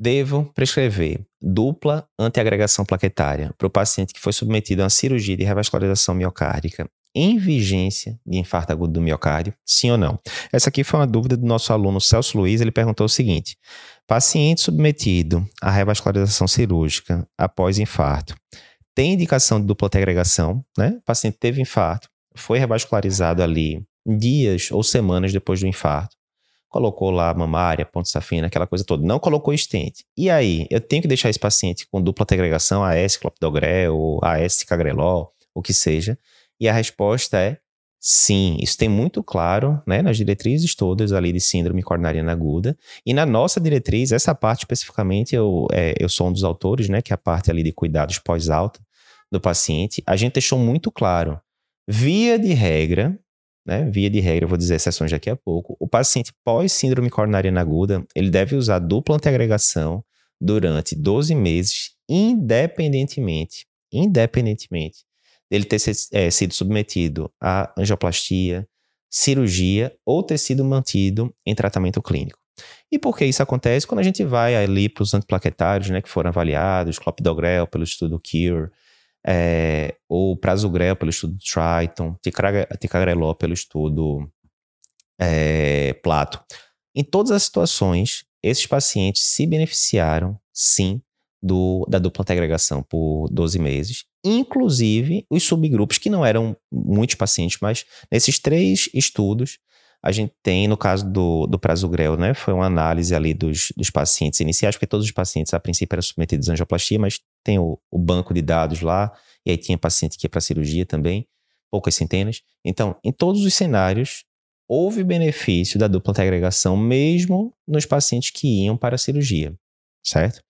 Devo prescrever dupla antiagregação plaquetária para o paciente que foi submetido a uma cirurgia de revascularização miocárdica em vigência de infarto agudo do miocárdio? Sim ou não? Essa aqui foi uma dúvida do nosso aluno Celso Luiz. Ele perguntou o seguinte: paciente submetido à revascularização cirúrgica após infarto tem indicação de dupla agregação, né? O paciente teve infarto, foi revascularizado ali dias ou semanas depois do infarto. Colocou lá mamária, ponto safina, aquela coisa toda. Não colocou estente. E aí, eu tenho que deixar esse paciente com dupla agregação, AS clopidogrel, AS cagrelol, o que seja. E a resposta é sim. Isso tem muito claro né, nas diretrizes todas ali de síndrome coronariana aguda. E na nossa diretriz, essa parte especificamente, eu, é, eu sou um dos autores, né, que é a parte ali de cuidados pós-alta do paciente. A gente deixou muito claro, via de regra, né, via de regra, vou dizer exceções daqui a pouco, o paciente pós-síndrome coronariana aguda, ele deve usar dupla antiagregação durante 12 meses, independentemente, independentemente dele ter é, sido submetido a angioplastia, cirurgia ou ter sido mantido em tratamento clínico. E por que isso acontece? Quando a gente vai ali para os antiplaquetários, né, que foram avaliados, clopidogrel pelo estudo CURE, é, ou prasugrel pelo estudo Triton, ticagrelol pelo estudo é, Plato. Em todas as situações, esses pacientes se beneficiaram, sim, do, da dupla agregação por 12 meses, inclusive os subgrupos, que não eram muitos pacientes, mas nesses três estudos, a gente tem, no caso do, do prasugrel, né, foi uma análise ali dos, dos pacientes iniciais, porque todos os pacientes, a princípio, eram submetidos à angioplastia, mas tem o, o banco de dados lá, e aí tinha paciente que ia para cirurgia também, poucas centenas. Então, em todos os cenários, houve benefício da dupla agregação, mesmo nos pacientes que iam para a cirurgia, certo?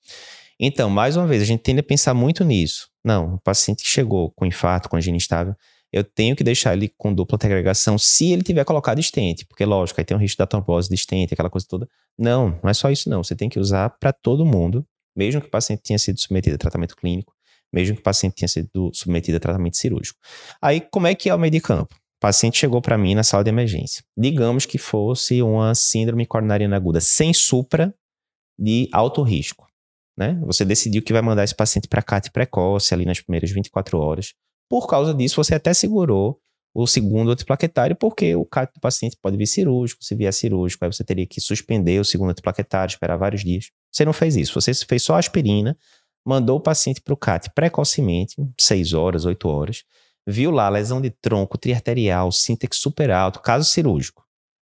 Então, mais uma vez, a gente tende a pensar muito nisso. Não, o paciente que chegou com infarto, com angina instável, eu tenho que deixar ele com dupla agregação se ele tiver colocado estente, porque lógico, aí tem um risco da trombose de estente, aquela coisa toda. Não, não é só isso não, você tem que usar para todo mundo, mesmo que o paciente tenha sido submetido a tratamento clínico, mesmo que o paciente tenha sido submetido a tratamento cirúrgico. Aí, como é que é o meio de campo? O paciente chegou para mim na sala de emergência. Digamos que fosse uma síndrome coronariana aguda sem supra de alto risco né? Você decidiu que vai mandar esse paciente para CAT precoce ali nas primeiras 24 horas. Por causa disso, você até segurou o segundo antiplaquetário, porque o CAT do paciente pode vir cirúrgico, se vier cirúrgico, aí você teria que suspender o segundo antiplaquetário, esperar vários dias. Você não fez isso, você fez só aspirina, mandou o paciente para o CAT precocemente, 6 horas, 8 horas, viu lá lesão de tronco triarterial, síntex super alto, caso cirúrgico.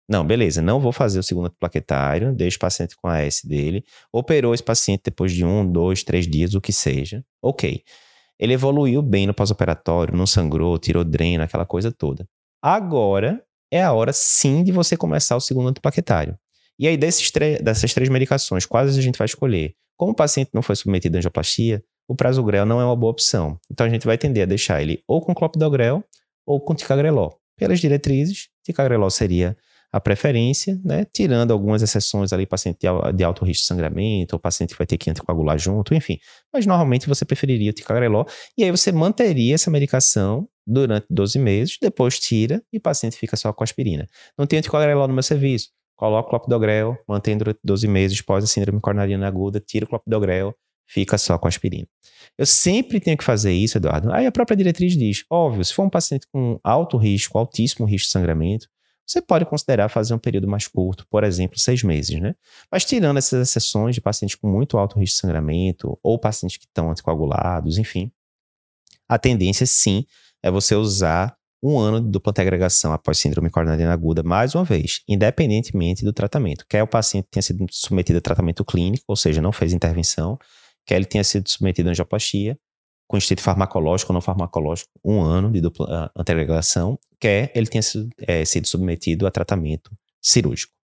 Não, beleza, não vou fazer o segundo plaquetário, deixo o paciente com a S dele, operou esse paciente depois de um, dois, três dias, o que seja. Ok. Ele evoluiu bem no pós-operatório, não sangrou, tirou dreno, aquela coisa toda. Agora é a hora sim de você começar o segundo antiplaquetário. E aí, dessas três medicações, quais a gente vai escolher? Como o paciente não foi submetido a angioplastia, o prasugrel não é uma boa opção. Então a gente vai tender a deixar ele ou com clopidogrel ou com ticagrelol. Pelas diretrizes, ticagrelol seria a preferência, né? Tirando algumas exceções ali, paciente de alto risco de sangramento, ou paciente que vai ter que anticoagular junto, enfim. Mas normalmente você preferiria o ticagrelol, e aí você manteria essa medicação durante 12 meses, depois tira e o paciente fica só com aspirina. Não tem anticoagrelol no meu serviço, coloca o clopidogrel, mantém durante 12 meses pós a síndrome coronariana aguda, tira o clopidogrel, fica só com aspirina. Eu sempre tenho que fazer isso, Eduardo. Aí a própria diretriz diz, óbvio, se for um paciente com alto risco, altíssimo risco de sangramento, você pode considerar fazer um período mais curto, por exemplo, seis meses, né? Mas tirando essas exceções de pacientes com muito alto risco de sangramento ou pacientes que estão anticoagulados, enfim, a tendência sim é você usar um ano de dupla agregação após síndrome coronariana aguda, mais uma vez, independentemente do tratamento. Quer o paciente tenha sido submetido a tratamento clínico, ou seja, não fez intervenção, quer ele tenha sido submetido a angioplastia, com instinto farmacológico ou não farmacológico, um ano de dupla uh, antiagregação, quer ele tenha sido, é, sido submetido a tratamento cirúrgico.